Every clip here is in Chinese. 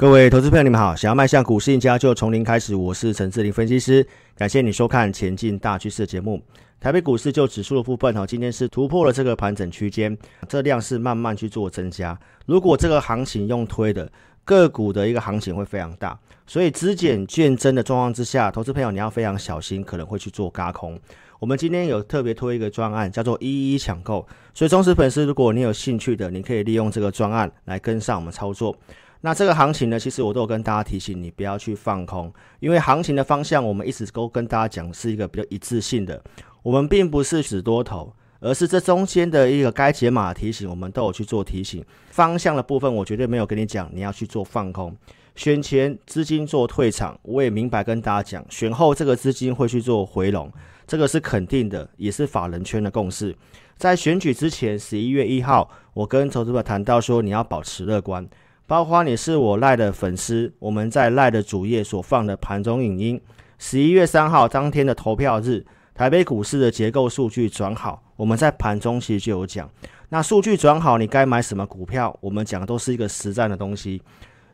各位投资朋友，你们好！想要迈向股市赢家，就从零开始。我是陈志林分析师，感谢你收看《前进大趋势》节目。台北股市就指数的部分，哈，今天是突破了这个盘整区间，这量是慢慢去做增加。如果这个行情用推的个股的一个行情会非常大，所以资减券增的状况之下，投资朋友你要非常小心，可能会去做轧空。我们今天有特别推一个专案，叫做一一抢购。所以忠实粉丝，如果你有兴趣的，你可以利用这个专案来跟上我们操作。那这个行情呢，其实我都有跟大家提醒你不要去放空，因为行情的方向我们一直都跟大家讲是一个比较一致性的，我们并不是死多头，而是这中间的一个该解码提醒，我们都有去做提醒。方向的部分我绝对没有跟你讲你要去做放空，选前资金做退场，我也明白跟大家讲，选后这个资金会去做回笼，这个是肯定的，也是法人圈的共识。在选举之前，十一月一号，我跟投资者谈到说，你要保持乐观。包括你是我赖的粉丝，我们在赖的主页所放的盘中影音，十一月三号当天的投票日，台北股市的结构数据转好，我们在盘中其实就有讲，那数据转好，你该买什么股票？我们讲的都是一个实战的东西。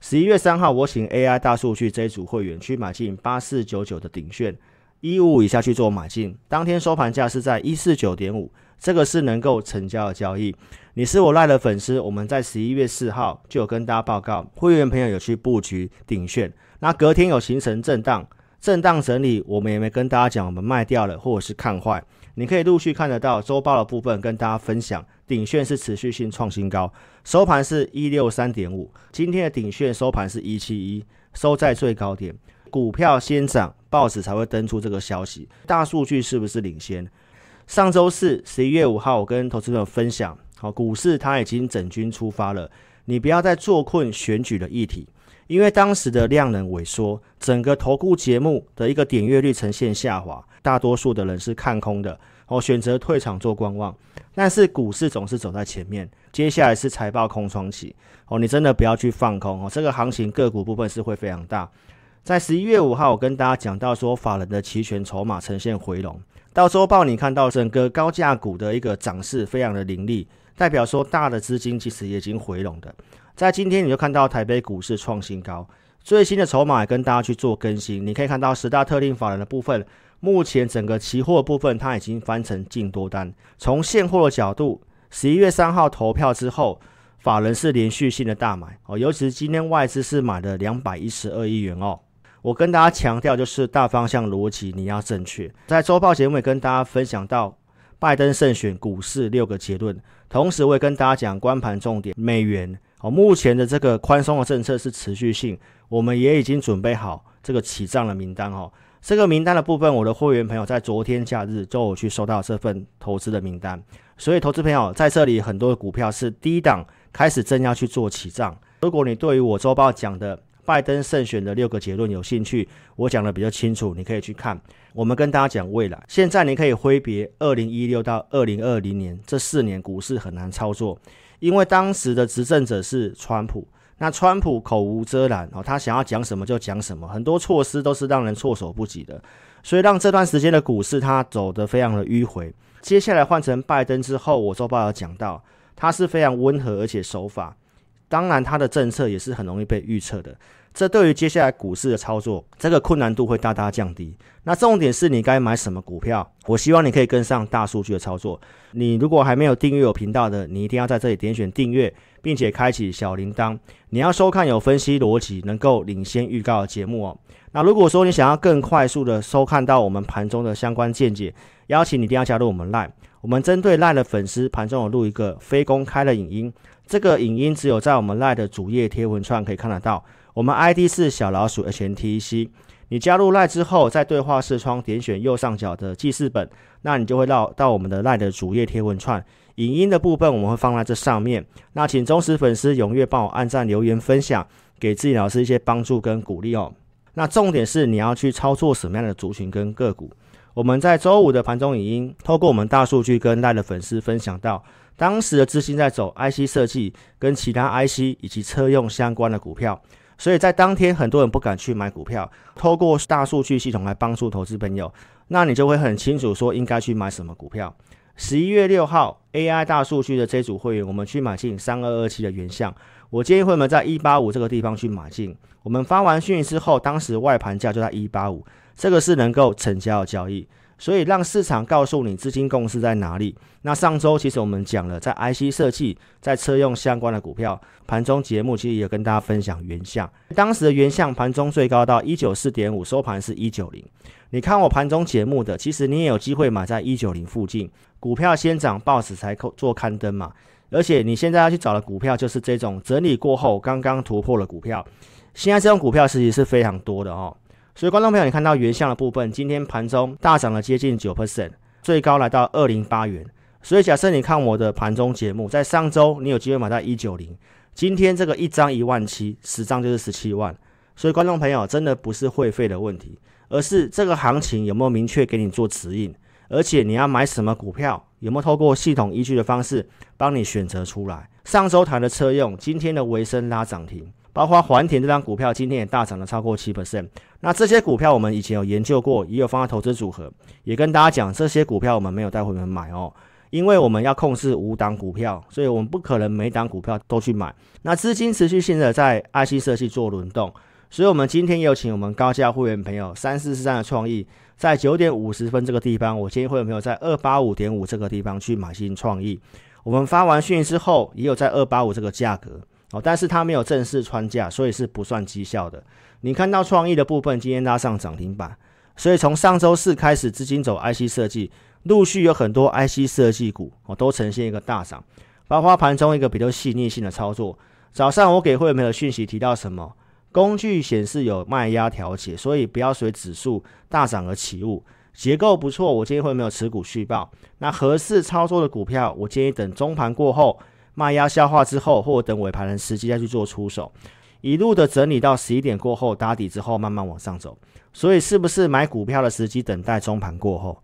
十一月三号，我请 AI 大数据这一组会员去买进八四九九的鼎券，一五五以下去做买进，当天收盘价是在一四九点五。这个是能够成交的交易。你是我赖的粉丝，我们在十一月四号就有跟大家报告，会员朋友有去布局顶炫，那隔天有形成震荡，震荡整理，我们也没跟大家讲我们卖掉了或者是看坏。你可以陆续看得到周报的部分，跟大家分享，顶炫是持续性创新高，收盘是一六三点五，今天的顶炫收盘是一七一，收在最高点。股票先涨，报纸才会登出这个消息。大数据是不是领先？上周四，十一月五号，我跟投资朋友分享，好，股市它已经整军出发了，你不要再坐困选举的议题，因为当时的量能萎缩，整个投顾节目的一个点阅率呈现下滑，大多数的人是看空的，哦，选择退场做观望。但是股市总是走在前面，接下来是财报空窗期，哦，你真的不要去放空哦，这个行情个股部分是会非常大。在十一月五号，我跟大家讲到说，法人的期权筹码呈现回笼。到周报，你看到整个高价股的一个涨势非常的凌厉，代表说大的资金其实已经回笼的。在今天，你就看到台北股市创新高，最新的筹码也跟大家去做更新。你可以看到十大特定法人的部分，目前整个期货部分它已经翻成净多单。从现货的角度，十一月三号投票之后，法人是连续性的大买哦，尤其是今天外资是买了两百一十二亿元哦。我跟大家强调，就是大方向逻辑你要正确。在周报节目也跟大家分享到，拜登胜选股市六个结论，同时我也跟大家讲观盘重点，美元哦，目前的这个宽松的政策是持续性，我们也已经准备好这个起账的名单哦。这个名单的部分，我的会员朋友在昨天假日就有去收到这份投资的名单，所以投资朋友在这里很多的股票是低档开始正要去做起账。如果你对于我周报讲的，拜登胜选的六个结论有兴趣，我讲的比较清楚，你可以去看。我们跟大家讲未来，现在你可以挥别二零一六到二零二零年这四年股市很难操作，因为当时的执政者是川普，那川普口无遮拦哦，他想要讲什么就讲什么，很多措施都是让人措手不及的，所以让这段时间的股市它走得非常的迂回。接下来换成拜登之后，我周报有讲到，他是非常温和而且守法。当然，它的政策也是很容易被预测的，这对于接下来股市的操作，这个困难度会大大降低。那重点是你该买什么股票？我希望你可以跟上大数据的操作。你如果还没有订阅我频道的，你一定要在这里点选订阅，并且开启小铃铛。你要收看有分析逻辑、能够领先预告的节目哦。那如果说你想要更快速的收看到我们盘中的相关见解，邀请你一定要加入我们 Line。我们针对 Line 的粉丝盘中有录一个非公开的影音。这个影音只有在我们 Lie 的主页贴文串可以看得到。我们 ID 是小老鼠 HNTC。你加入 Lie 之后，在对话视窗点选右上角的记事本，那你就会到到我们的 Lie 的主页贴文串。影音的部分我们会放在这上面。那请忠实粉丝踊跃帮我按赞、留言、分享，给自己老师一些帮助跟鼓励哦。那重点是你要去操作什么样的族群跟个股。我们在周五的盘中影音，透过我们大数据跟大的粉丝分享到。当时的资金在走 IC 设计跟其他 IC 以及车用相关的股票，所以在当天很多人不敢去买股票。透过大数据系统来帮助投资朋友，那你就会很清楚说应该去买什么股票。十一月六号 AI 大数据的这组会员，我们去买进三二二七的原相，我建议会们在一八五这个地方去买进。我们发完讯息之后，当时外盘价就在一八五，这个是能够成交的交易。所以让市场告诉你资金共识在哪里。那上周其实我们讲了，在 IC 设计、在车用相关的股票，盘中节目其实也跟大家分享原相。当时的原相盘中最高到一九四点五，收盘是一九零。你看我盘中节目的，其实你也有机会买在一九零附近。股票先涨，报纸才做刊登嘛。而且你现在要去找的股票，就是这种整理过后刚刚突破的股票。现在这种股票实际是非常多的哦。所以观众朋友，你看到原相的部分，今天盘中大涨了接近九 percent，最高来到二零八元。所以假设你看我的盘中节目，在上周你有机会买到一九零，今天这个一张一万七，十张就是十七万。所以观众朋友，真的不是会费的问题，而是这个行情有没有明确给你做指引。而且你要买什么股票，有没有透过系统依据的方式帮你选择出来？上周谈的车用，今天的微升拉涨停，包括环田这张股票，今天也大涨了超过七 percent。那这些股票我们以前有研究过，也有放在投资组合，也跟大家讲，这些股票我们没有带会员买哦，因为我们要控制五档股票，所以我们不可能每档股票都去买。那资金持续性的在 IC 设计做轮动，所以我们今天也有请我们高价会员朋友三四四三的创意。在九点五十分这个地方，我建议会有朋友在二八五点五这个地方去买新创意。我们发完讯息之后，也有在二八五这个价格哦，但是它没有正式穿价，所以是不算绩效的。你看到创意的部分今天拉上涨停板，所以从上周四开始，资金走 IC 设计，陆续有很多 IC 设计股哦都呈现一个大涨，包括盘中一个比较细腻性的操作。早上我给会员朋友讯息提到什么？工具显示有卖压调节，所以不要随指数大涨而起雾。结构不错，我建议会没有持股续报。那合适操作的股票，我建议等中盘过后卖压消化之后，或等尾盘的时机再去做出手。一路的整理到十一点过后打底之后，慢慢往上走。所以是不是买股票的时机等待中盘过后？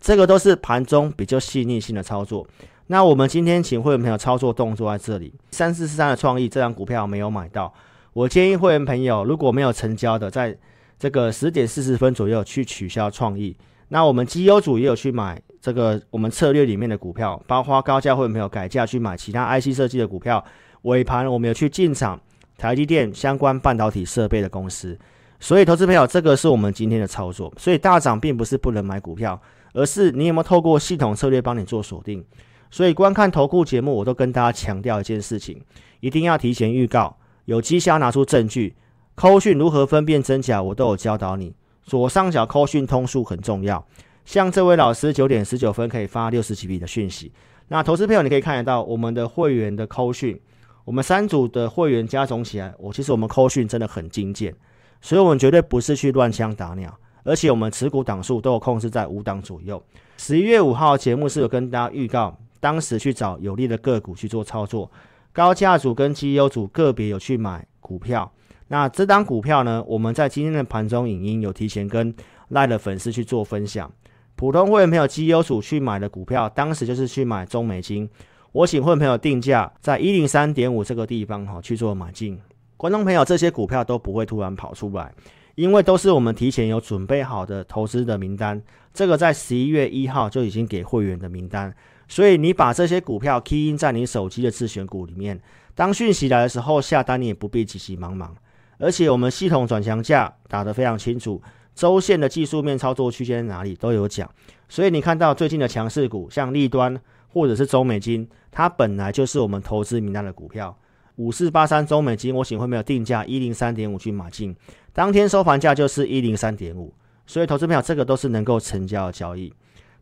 这个都是盘中比较细腻性的操作。那我们今天请会员朋友操作动作在这里，三四四三的创意这张股票没有买到。我建议会员朋友，如果没有成交的，在这个十点四十分左右去取消创意。那我们绩优组也有去买这个我们策略里面的股票，包括高价会员朋友改价去买其他 IC 设计的股票。尾盘我们有去进场台积电相关半导体设备的公司。所以，投资朋友，这个是我们今天的操作。所以大涨并不是不能买股票，而是你有没有透过系统策略帮你做锁定。所以观看投顾节目，我都跟大家强调一件事情，一定要提前预告。有绩效拿出证据，扣讯如何分辨真假，我都有教导你。左上角扣讯通数很重要，像这位老师九点十九分可以发六十几笔的讯息。那投资朋友你可以看得到我们的会员的扣讯，我们三组的会员加总起来，我其实我们扣讯真的很精简，所以我们绝对不是去乱枪打鸟，而且我们持股档数都有控制在五档左右。十一月五号节目是有跟大家预告，当时去找有利的个股去做操作。高价组跟绩优组个别有去买股票，那这档股票呢，我们在今天的盘中影音有提前跟赖的粉丝去做分享。普通会员朋友绩优组去买的股票，当时就是去买中美金，我请会员朋友定价在一零三点五这个地方哈去做买进。观众朋友，这些股票都不会突然跑出来，因为都是我们提前有准备好的投资的名单，这个在十一月一号就已经给会员的名单。所以你把这些股票 key in 在你手机的自选股里面，当讯息来的时候下单，你也不必急急忙忙。而且我们系统转强价打得非常清楚，周线的技术面操作区间哪里都有讲。所以你看到最近的强势股，像立端或者是中美金，它本来就是我们投资名单的股票。五四八三中美金，我请会没有定价一零三点五去买进，当天收盘价就是一零三点五。所以投资票这个都是能够成交的交易。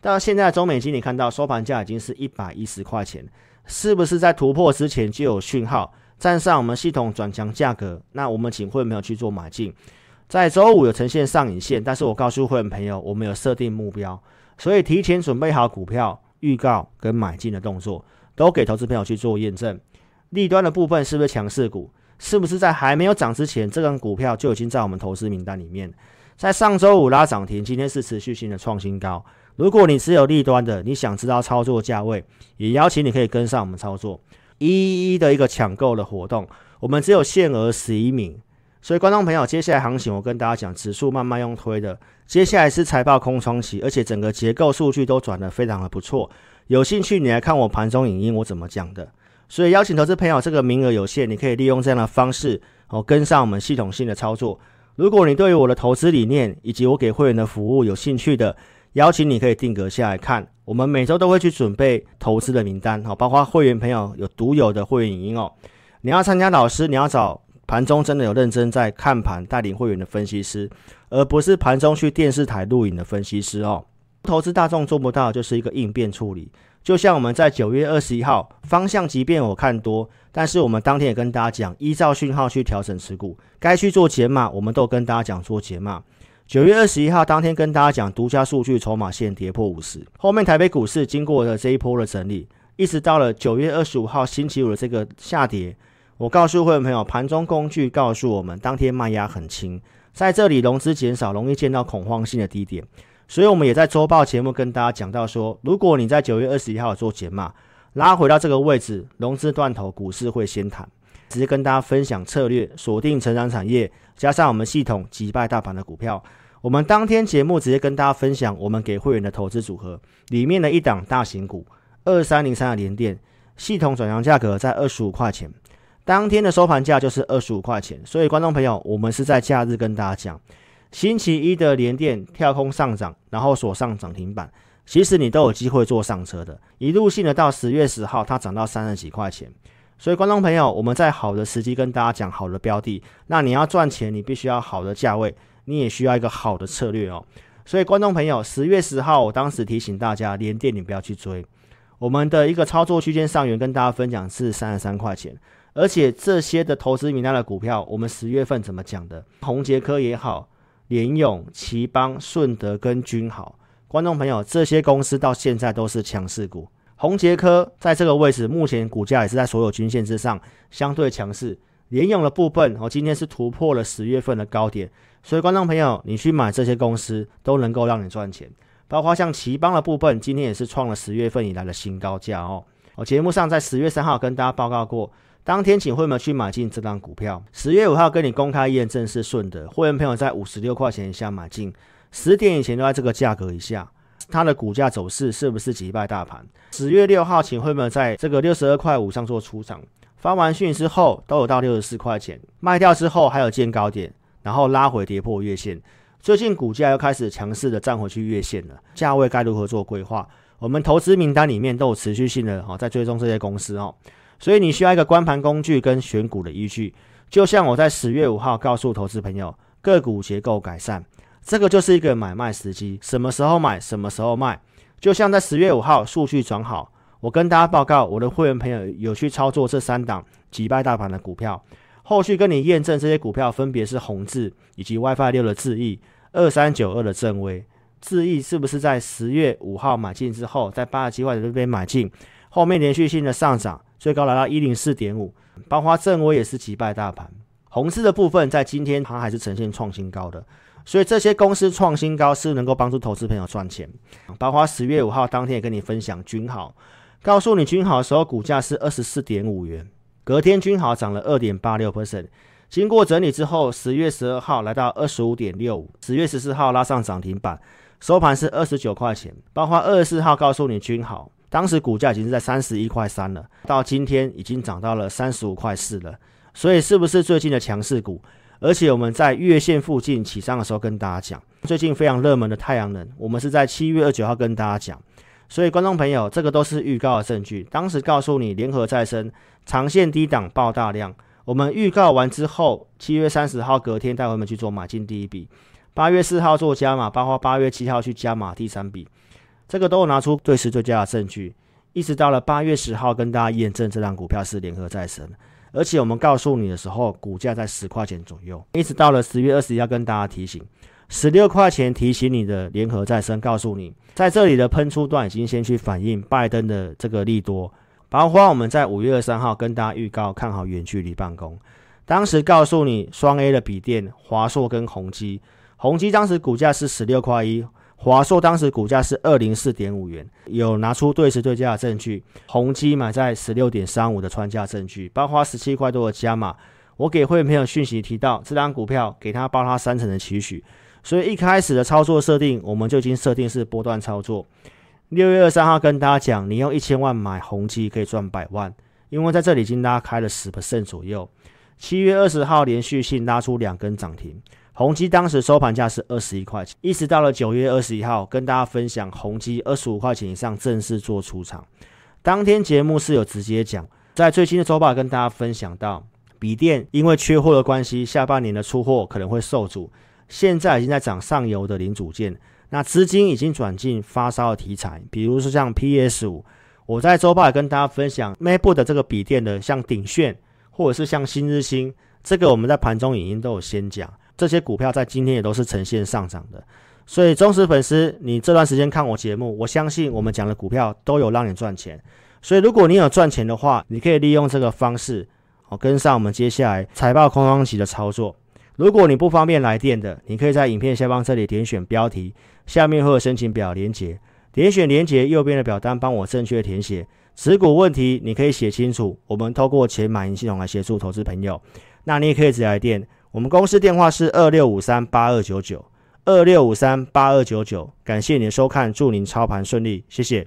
到现在，中美金你看到收盘价已经是一百一十块钱，是不是在突破之前就有讯号站上我们系统转强价格？那我们请会员朋友去做买进，在周五有呈现上影线，但是我告诉会员朋友，我们有设定目标，所以提前准备好股票预告跟买进的动作，都给投资朋友去做验证。利端的部分是不是强势股？是不是在还没有涨之前，这张股票就已经在我们投资名单里面？在上周五拉涨停，今天是持续性的创新高。如果你持有利端的，你想知道操作价位，也邀请你可以跟上我们操作一一的一个抢购的活动。我们只有限额十一名，所以观众朋友，接下来行情我跟大家讲，指数慢慢用推的，接下来是财报空窗期，而且整个结构数据都转得非常的不错。有兴趣你来看我盘中影音，我怎么讲的。所以邀请投资朋友，这个名额有限，你可以利用这样的方式哦，跟上我们系统性的操作。如果你对于我的投资理念以及我给会员的服务有兴趣的，邀请你可以定格下来看。我们每周都会去准备投资的名单，哦，包括会员朋友有独有的会员影音哦。你要参加老师，你要找盘中真的有认真在看盘带领会员的分析师，而不是盘中去电视台录影的分析师哦。投资大众做不到，就是一个应变处理。就像我们在九月二十一号方向，即便我看多，但是我们当天也跟大家讲，依照讯号去调整持股，该去做减码，我们都跟大家讲做减码。九月二十一号当天跟大家讲，独家数据筹码线跌破五十，后面台北股市经过了这一波的整理，一直到了九月二十五号星期五的这个下跌，我告诉会员朋友，盘中工具告诉我们，当天卖压很轻，在这里融资减少，容易见到恐慌性的低点。所以，我们也在周报节目跟大家讲到说，如果你在九月二十一号做减码，拉回到这个位置，融资断头，股市会先弹。直接跟大家分享策略，锁定成长产业，加上我们系统击败大盘的股票。我们当天节目直接跟大家分享，我们给会员的投资组合里面的一档大型股二三零三的联电，系统转让价格在二十五块钱，当天的收盘价就是二十五块钱。所以，观众朋友，我们是在假日跟大家讲。星期一的联电跳空上涨，然后锁上涨停板，其实你都有机会坐上车的。一路性的到十月十号，它涨到三十几块钱。所以，观众朋友，我们在好的时机跟大家讲好的标的，那你要赚钱，你必须要好的价位，你也需要一个好的策略哦。所以，观众朋友，十月十号，我当时提醒大家，联电你不要去追。我们的一个操作区间上缘跟大家分享是三十三块钱，而且这些的投资名单的股票，我们十月份怎么讲的？宏捷科也好。联咏、頎邦、顺德跟君豪，观众朋友，这些公司到现在都是强势股。宏杰科在这个位置，目前股价也是在所有均线之上，相对强势。联咏的部分，哦，今天是突破了十月份的高点，所以观众朋友，你去买这些公司都能够让你赚钱。包括像奇邦的部分，今天也是创了十月份以来的新高价哦。我节目上在十月三号跟大家报告过。当天请会员去买进这档股票，十月五号跟你公开验证是顺的，会员朋友在五十六块钱以下买进，十点以前都在这个价格以下，它的股价走势是不是击败大盘？十月六号请会员在这个六十二块五上做出场，发完讯之后都有到六十四块钱，卖掉之后还有见高点，然后拉回跌破月线，最近股价又开始强势的站回去月线了，价位该如何做规划？我们投资名单里面都有持续性的哦，在追踪这些公司哦。所以你需要一个观盘工具跟选股的依据，就像我在十月五号告诉投资朋友，个股结构改善，这个就是一个买卖时机，什么时候买，什么时候卖。就像在十月五号数据转好，我跟大家报告，我的会员朋友有去操作这三档击败大盘的股票，后续跟你验证这些股票分别是宏致以及 WiFi 六的智易，二三九二的正威，智易是不是在十月五号买进之后，在八十七块的这边买进，后面连续性的上涨。最高来到一零四点五，包括正威也是击败大盘。宏致的部分在今天它还是呈现创新高的，所以这些公司创新高是能够帮助投资朋友赚钱。包括十月五号当天也跟你分享君好，告诉你君好的时候股价是二十四点五元，隔天君好涨了二点八六 percent，经过整理之后，十月十二号来到二十五点六五，十月十四号拉上涨停板，收盘是二十九块钱。包括二十四号告诉你君好。当时股价已经是在三十一块三了，到今天已经涨到了三十五块四了，所以是不是最近的强势股？而且我们在月线附近起上的时候跟大家讲，最近非常热门的太阳能，我们是在七月二十九号跟大家讲，所以观众朋友，这个都是预告的证据。当时告诉你联合再生长线低档爆大量，我们预告完之后，七月三十号隔天带我们去做买进第一笔，八月四号做加码，包括八月七号去加码第三笔。这个都拿出对时最佳的证据，一直到了八月十号跟大家验证这档股票是联合再生，而且我们告诉你的时候，股价在十块钱左右，一直到了十月二十一号跟大家提醒，十六块钱提醒你的联合再生，告诉你在这里的喷出段已经先去反映拜登的这个利多，包括我们在五月二三号跟大家预告看好远距离办公，当时告诉你双 A 的笔电华硕跟宏基，宏基当时股价是十六块一。华硕当时股价是二零四点五元，有拿出对时对价的证据。宏基买在十六点三五的穿价证据，包括十七块多的加码。我给会员朋友讯息提到，这张股票给他包他三成的期许，所以一开始的操作设定，我们就已经设定是波段操作。六月二十三号跟大家讲，你用一千万买宏基可以赚百万，因为在这里已经拉开了十 percent 左右。七月二十号连续性拉出两根涨停，宏基当时收盘价是二十一块钱，一直到了九月二十一号跟大家分享宏基二十五块钱以上正式做出场。当天节目是有直接讲，在最新的周报跟大家分享到，笔电因为缺货的关系，下半年的出货可能会受阻。现在已经在涨上游的零组件，那资金已经转进发烧的题材，比如说像 PS 五，我在周报也跟大家分享 MacBook 的这个笔电的，像鼎炫。或者是像新日兴，这个我们在盘中影音都有先讲，这些股票在今天也都是呈现上涨的。所以忠实粉丝，你这段时间看我节目，我相信我们讲的股票都有让你赚钱。所以如果你有赚钱的话，你可以利用这个方式，哦，跟上我们接下来财报空窗期的操作。如果你不方便来电的，你可以在影片下方这里点选标题，下面会有申请表连接，点选连接右边的表单，帮我正确填写。持股问题，你可以写清楚，我们透过钱买银系统来协助投资朋友。那你也可以直接来电，我们公司电话是二六五三八二九九二六五三八二九九。感谢您的收看，祝您操盘顺利，谢谢。